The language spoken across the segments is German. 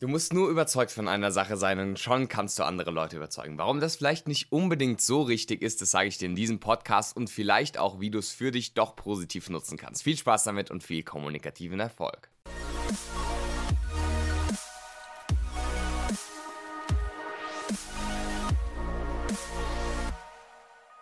Du musst nur überzeugt von einer Sache sein und schon kannst du andere Leute überzeugen. Warum das vielleicht nicht unbedingt so richtig ist, das sage ich dir in diesem Podcast und vielleicht auch, wie du es für dich doch positiv nutzen kannst. Viel Spaß damit und viel kommunikativen Erfolg.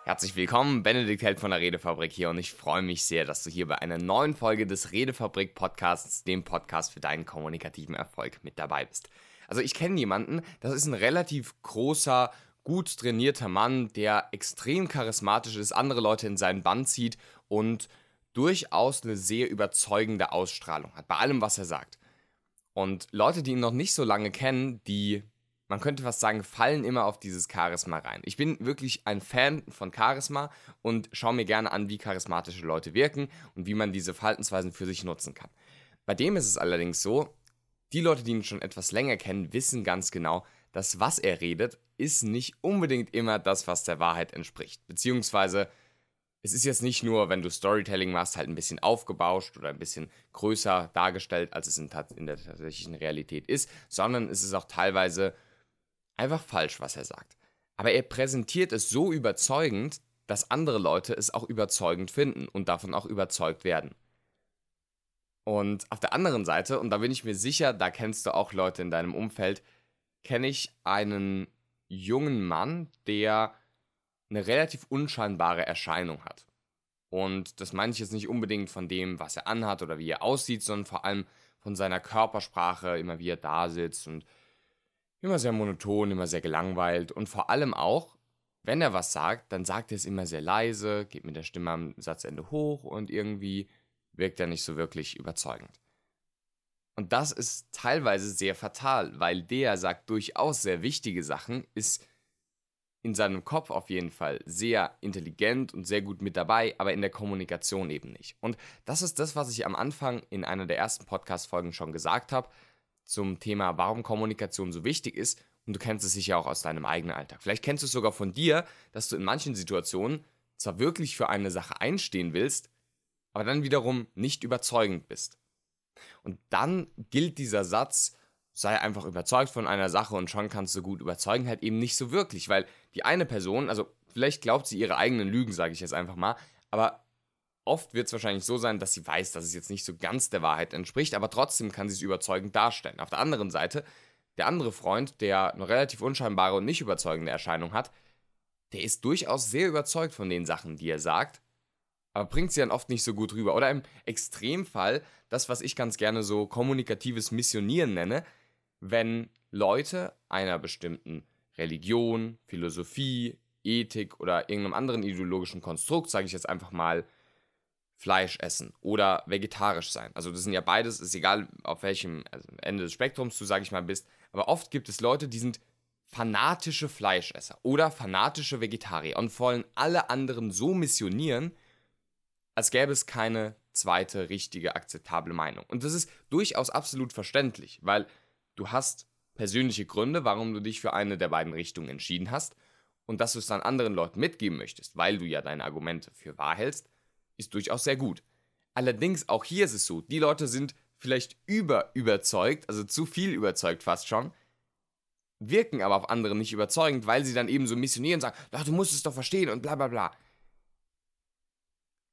Herzlich willkommen, Benedikt Held von der Redefabrik hier und ich freue mich sehr, dass du hier bei einer neuen Folge des Redefabrik Podcasts, dem Podcast für deinen kommunikativen Erfolg, mit dabei bist. Also ich kenne jemanden, das ist ein relativ großer, gut trainierter Mann, der extrem charismatisch ist, andere Leute in seinen Bann zieht und durchaus eine sehr überzeugende Ausstrahlung hat, bei allem, was er sagt. Und Leute, die ihn noch nicht so lange kennen, die man könnte fast sagen, fallen immer auf dieses Charisma rein. Ich bin wirklich ein Fan von Charisma und schaue mir gerne an, wie charismatische Leute wirken und wie man diese Verhaltensweisen für sich nutzen kann. Bei dem ist es allerdings so, die Leute, die ihn schon etwas länger kennen, wissen ganz genau, dass was er redet, ist nicht unbedingt immer das, was der Wahrheit entspricht. Beziehungsweise, es ist jetzt nicht nur, wenn du Storytelling machst, halt ein bisschen aufgebauscht oder ein bisschen größer dargestellt, als es in, in der tatsächlichen Realität ist, sondern es ist auch teilweise einfach falsch, was er sagt. Aber er präsentiert es so überzeugend, dass andere Leute es auch überzeugend finden und davon auch überzeugt werden. Und auf der anderen Seite, und da bin ich mir sicher, da kennst du auch Leute in deinem Umfeld, kenne ich einen jungen Mann, der eine relativ unscheinbare Erscheinung hat. Und das meine ich jetzt nicht unbedingt von dem, was er anhat oder wie er aussieht, sondern vor allem von seiner Körpersprache, immer wie er da sitzt und immer sehr monoton, immer sehr gelangweilt und vor allem auch, wenn er was sagt, dann sagt er es immer sehr leise, geht mit der Stimme am Satzende hoch und irgendwie wirkt er nicht so wirklich überzeugend. Und das ist teilweise sehr fatal, weil der sagt durchaus sehr wichtige Sachen, ist in seinem Kopf auf jeden Fall sehr intelligent und sehr gut mit dabei, aber in der Kommunikation eben nicht. Und das ist das, was ich am Anfang in einer der ersten Podcast-Folgen schon gesagt habe zum Thema, warum Kommunikation so wichtig ist. Und du kennst es sicher auch aus deinem eigenen Alltag. Vielleicht kennst du es sogar von dir, dass du in manchen Situationen zwar wirklich für eine Sache einstehen willst, aber dann wiederum nicht überzeugend bist. Und dann gilt dieser Satz, sei einfach überzeugt von einer Sache und schon kannst du gut überzeugen, halt eben nicht so wirklich, weil die eine Person, also vielleicht glaubt sie ihre eigenen Lügen, sage ich jetzt einfach mal, aber Oft wird es wahrscheinlich so sein, dass sie weiß, dass es jetzt nicht so ganz der Wahrheit entspricht, aber trotzdem kann sie es überzeugend darstellen. Auf der anderen Seite, der andere Freund, der eine relativ unscheinbare und nicht überzeugende Erscheinung hat, der ist durchaus sehr überzeugt von den Sachen, die er sagt, aber bringt sie dann oft nicht so gut rüber. Oder im Extremfall, das, was ich ganz gerne so kommunikatives Missionieren nenne, wenn Leute einer bestimmten Religion, Philosophie, Ethik oder irgendeinem anderen ideologischen Konstrukt, sage ich jetzt einfach mal, Fleisch essen oder vegetarisch sein. Also das sind ja beides, ist egal auf welchem also Ende des Spektrums du, sag ich mal, bist. Aber oft gibt es Leute, die sind fanatische Fleischesser oder fanatische Vegetarier und wollen alle anderen so missionieren, als gäbe es keine zweite richtige akzeptable Meinung. Und das ist durchaus absolut verständlich, weil du hast persönliche Gründe, warum du dich für eine der beiden Richtungen entschieden hast und dass du es dann anderen Leuten mitgeben möchtest, weil du ja deine Argumente für wahr hältst ist durchaus sehr gut. Allerdings, auch hier ist es so, die Leute sind vielleicht über überzeugt, also zu viel überzeugt fast schon, wirken aber auf andere nicht überzeugend, weil sie dann eben so missionieren und sagen, Ach, du musst es doch verstehen und bla bla bla.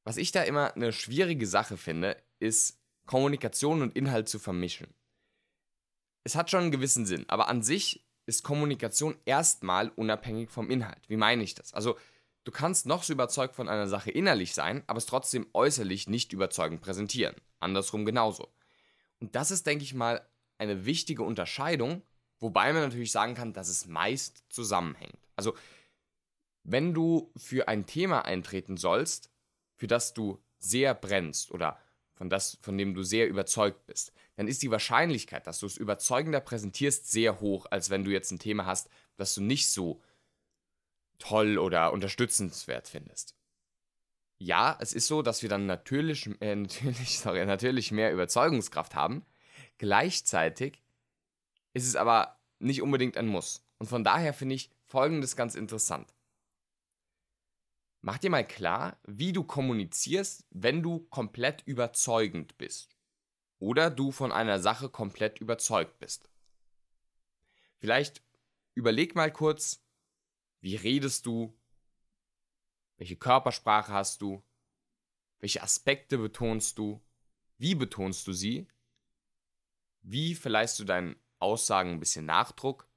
Was ich da immer eine schwierige Sache finde, ist Kommunikation und Inhalt zu vermischen. Es hat schon einen gewissen Sinn, aber an sich ist Kommunikation erstmal unabhängig vom Inhalt. Wie meine ich das? Also Du kannst noch so überzeugt von einer Sache innerlich sein, aber es trotzdem äußerlich nicht überzeugend präsentieren. Andersrum genauso. Und das ist, denke ich mal, eine wichtige Unterscheidung, wobei man natürlich sagen kann, dass es meist zusammenhängt. Also, wenn du für ein Thema eintreten sollst, für das du sehr brennst oder von, das, von dem du sehr überzeugt bist, dann ist die Wahrscheinlichkeit, dass du es überzeugender präsentierst, sehr hoch, als wenn du jetzt ein Thema hast, das du nicht so toll oder unterstützenswert findest. Ja, es ist so, dass wir dann natürlich, äh, natürlich, sorry, natürlich mehr Überzeugungskraft haben. Gleichzeitig ist es aber nicht unbedingt ein Muss. Und von daher finde ich Folgendes ganz interessant. Mach dir mal klar, wie du kommunizierst, wenn du komplett überzeugend bist. Oder du von einer Sache komplett überzeugt bist. Vielleicht überleg mal kurz, wie redest du? Welche Körpersprache hast du? Welche Aspekte betonst du? Wie betonst du sie? Wie verleihst du deinen Aussagen ein bisschen Nachdruck?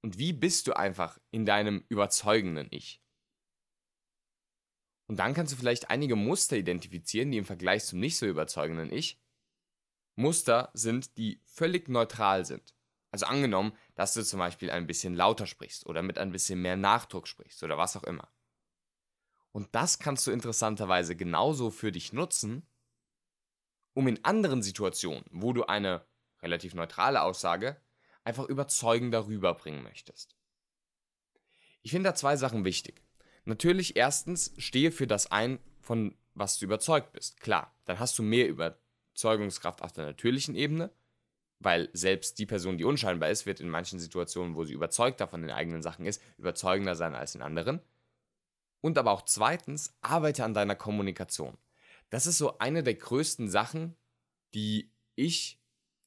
Und wie bist du einfach in deinem überzeugenden Ich? Und dann kannst du vielleicht einige Muster identifizieren, die im Vergleich zum nicht so überzeugenden Ich Muster sind, die völlig neutral sind. Also angenommen, dass du zum Beispiel ein bisschen lauter sprichst oder mit ein bisschen mehr Nachdruck sprichst oder was auch immer. Und das kannst du interessanterweise genauso für dich nutzen, um in anderen Situationen, wo du eine relativ neutrale Aussage einfach überzeugender rüberbringen möchtest. Ich finde da zwei Sachen wichtig. Natürlich erstens stehe für das ein, von was du überzeugt bist. Klar, dann hast du mehr Überzeugungskraft auf der natürlichen Ebene, weil selbst die Person, die unscheinbar ist, wird in manchen Situationen, wo sie überzeugter von den eigenen Sachen ist, überzeugender sein als in anderen. Und aber auch zweitens, arbeite an deiner Kommunikation. Das ist so eine der größten Sachen, die ich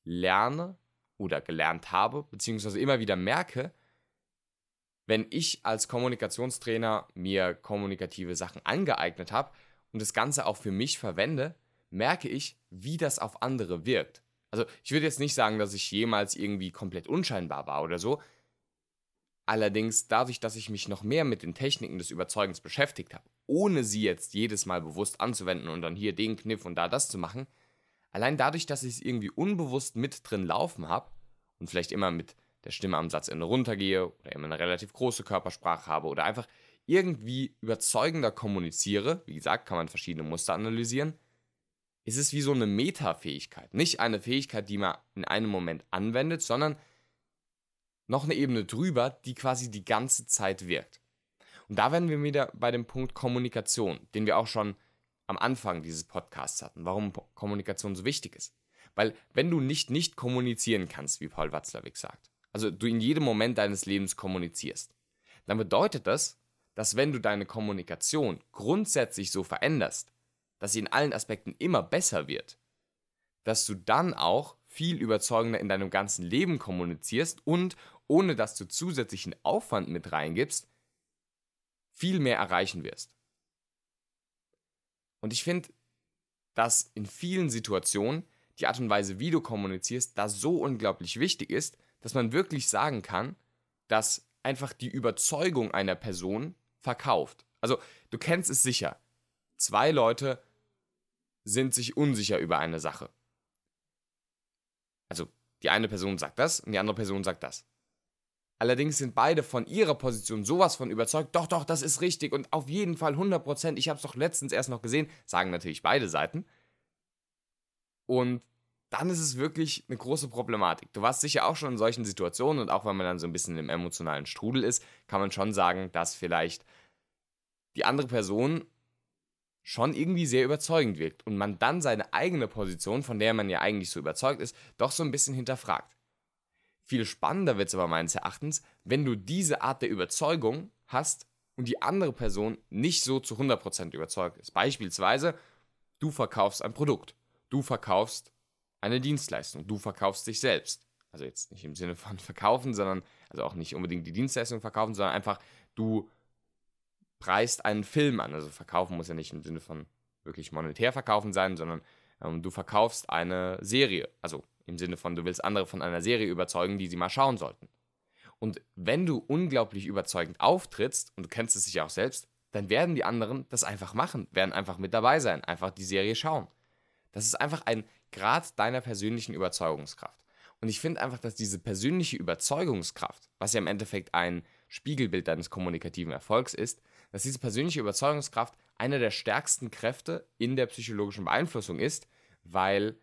lerne oder gelernt habe, beziehungsweise immer wieder merke, wenn ich als Kommunikationstrainer mir kommunikative Sachen angeeignet habe und das Ganze auch für mich verwende, merke ich, wie das auf andere wirkt. Also ich würde jetzt nicht sagen, dass ich jemals irgendwie komplett unscheinbar war oder so. Allerdings dadurch, dass ich mich noch mehr mit den Techniken des Überzeugens beschäftigt habe, ohne sie jetzt jedes Mal bewusst anzuwenden und dann hier den Kniff und da das zu machen, allein dadurch, dass ich es irgendwie unbewusst mit drin laufen habe und vielleicht immer mit der Stimme am Satzende runtergehe oder immer eine relativ große Körpersprache habe oder einfach irgendwie überzeugender kommuniziere, wie gesagt, kann man verschiedene Muster analysieren, ist es wie so eine Metafähigkeit. Nicht eine Fähigkeit, die man in einem Moment anwendet, sondern noch eine Ebene drüber, die quasi die ganze Zeit wirkt. Und da werden wir wieder bei dem Punkt Kommunikation, den wir auch schon am Anfang dieses Podcasts hatten, warum Kommunikation so wichtig ist. Weil wenn du nicht nicht kommunizieren kannst, wie Paul Watzlawick sagt, also du in jedem Moment deines Lebens kommunizierst, dann bedeutet das, dass wenn du deine Kommunikation grundsätzlich so veränderst, dass sie in allen Aspekten immer besser wird, dass du dann auch viel überzeugender in deinem ganzen Leben kommunizierst und ohne dass du zusätzlichen Aufwand mit reingibst, viel mehr erreichen wirst. Und ich finde, dass in vielen Situationen die Art und Weise, wie du kommunizierst, da so unglaublich wichtig ist, dass man wirklich sagen kann, dass einfach die Überzeugung einer Person verkauft. Also, du kennst es sicher. Zwei Leute sind sich unsicher über eine Sache. Also, die eine Person sagt das und die andere Person sagt das. Allerdings sind beide von ihrer Position sowas von überzeugt, doch, doch, das ist richtig und auf jeden Fall 100%, ich habe es doch letztens erst noch gesehen, sagen natürlich beide Seiten. Und dann ist es wirklich eine große Problematik. Du warst sicher auch schon in solchen Situationen und auch wenn man dann so ein bisschen im emotionalen Strudel ist, kann man schon sagen, dass vielleicht die andere Person schon irgendwie sehr überzeugend wirkt und man dann seine eigene Position, von der man ja eigentlich so überzeugt ist, doch so ein bisschen hinterfragt. Viel spannender wird es aber meines Erachtens, wenn du diese Art der Überzeugung hast und die andere Person nicht so zu 100% überzeugt ist. Beispielsweise, du verkaufst ein Produkt, du verkaufst eine Dienstleistung. Du verkaufst dich selbst. Also jetzt nicht im Sinne von verkaufen, sondern, also auch nicht unbedingt die Dienstleistung verkaufen, sondern einfach, du preist einen Film an. Also verkaufen muss ja nicht im Sinne von wirklich monetär verkaufen sein, sondern ähm, du verkaufst eine Serie. Also im Sinne von, du willst andere von einer Serie überzeugen, die sie mal schauen sollten. Und wenn du unglaublich überzeugend auftrittst, und du kennst es sicher auch selbst, dann werden die anderen das einfach machen, werden einfach mit dabei sein, einfach die Serie schauen. Das ist einfach ein Grad deiner persönlichen Überzeugungskraft. Und ich finde einfach, dass diese persönliche Überzeugungskraft, was ja im Endeffekt ein Spiegelbild deines kommunikativen Erfolgs ist, dass diese persönliche Überzeugungskraft eine der stärksten Kräfte in der psychologischen Beeinflussung ist, weil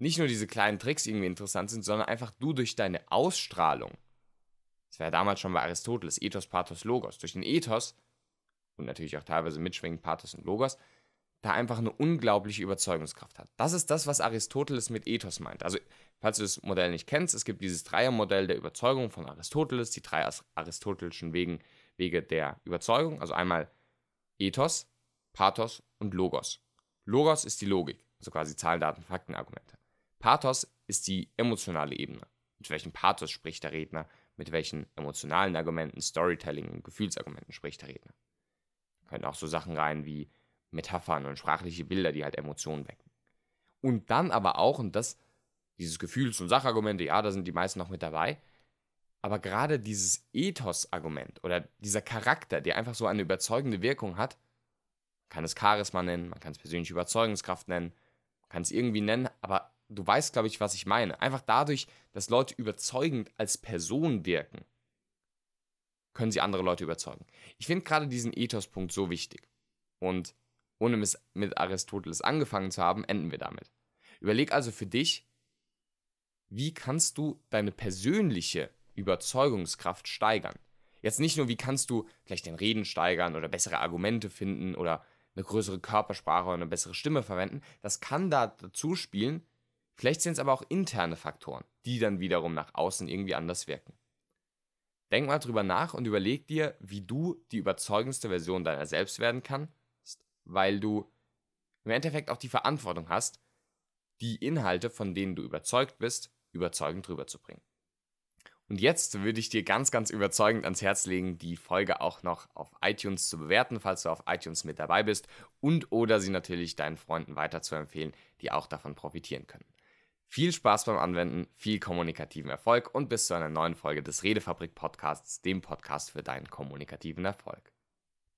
nicht nur diese kleinen Tricks irgendwie interessant sind, sondern einfach du durch deine Ausstrahlung, das war ja damals schon bei Aristoteles, Ethos, Pathos, Logos, durch den Ethos und natürlich auch teilweise mitschwingend Pathos und Logos, da einfach eine unglaubliche Überzeugungskraft hat. Das ist das, was Aristoteles mit Ethos meint. Also, falls du das Modell nicht kennst, es gibt dieses Dreiermodell der Überzeugung von Aristoteles, die drei aristotelischen Wegen, Wege der Überzeugung. Also einmal Ethos, Pathos und Logos. Logos ist die Logik, also quasi Zahlen, Daten, Fakten, Argumente. Pathos ist die emotionale Ebene. Mit welchem Pathos spricht der Redner? Mit welchen emotionalen Argumenten, Storytelling und Gefühlsargumenten spricht der Redner? Da können auch so Sachen rein wie Metaphern und sprachliche Bilder, die halt Emotionen wecken. Und dann aber auch, und das, dieses Gefühls- und Sachargumente, ja, da sind die meisten noch mit dabei, aber gerade dieses Ethos-Argument oder dieser Charakter, der einfach so eine überzeugende Wirkung hat, man kann es Charisma nennen, man kann es persönliche Überzeugungskraft nennen, man kann es irgendwie nennen, aber du weißt, glaube ich, was ich meine. Einfach dadurch, dass Leute überzeugend als Person wirken, können sie andere Leute überzeugen. Ich finde gerade diesen Ethos-Punkt so wichtig. Und ohne mit Aristoteles angefangen zu haben, enden wir damit. Überleg also für dich, wie kannst du deine persönliche Überzeugungskraft steigern? Jetzt nicht nur, wie kannst du gleich den Reden steigern oder bessere Argumente finden oder eine größere Körpersprache oder eine bessere Stimme verwenden. Das kann da dazu spielen. Vielleicht sind es aber auch interne Faktoren, die dann wiederum nach außen irgendwie anders wirken. Denk mal drüber nach und überleg dir, wie du die überzeugendste Version deiner selbst werden kannst, weil du im Endeffekt auch die Verantwortung hast, die Inhalte, von denen du überzeugt bist, überzeugend rüberzubringen. Und jetzt würde ich dir ganz, ganz überzeugend ans Herz legen, die Folge auch noch auf iTunes zu bewerten, falls du auf iTunes mit dabei bist und oder sie natürlich deinen Freunden weiterzuempfehlen, die auch davon profitieren können. Viel Spaß beim Anwenden, viel kommunikativen Erfolg und bis zu einer neuen Folge des Redefabrik Podcasts, dem Podcast für deinen kommunikativen Erfolg.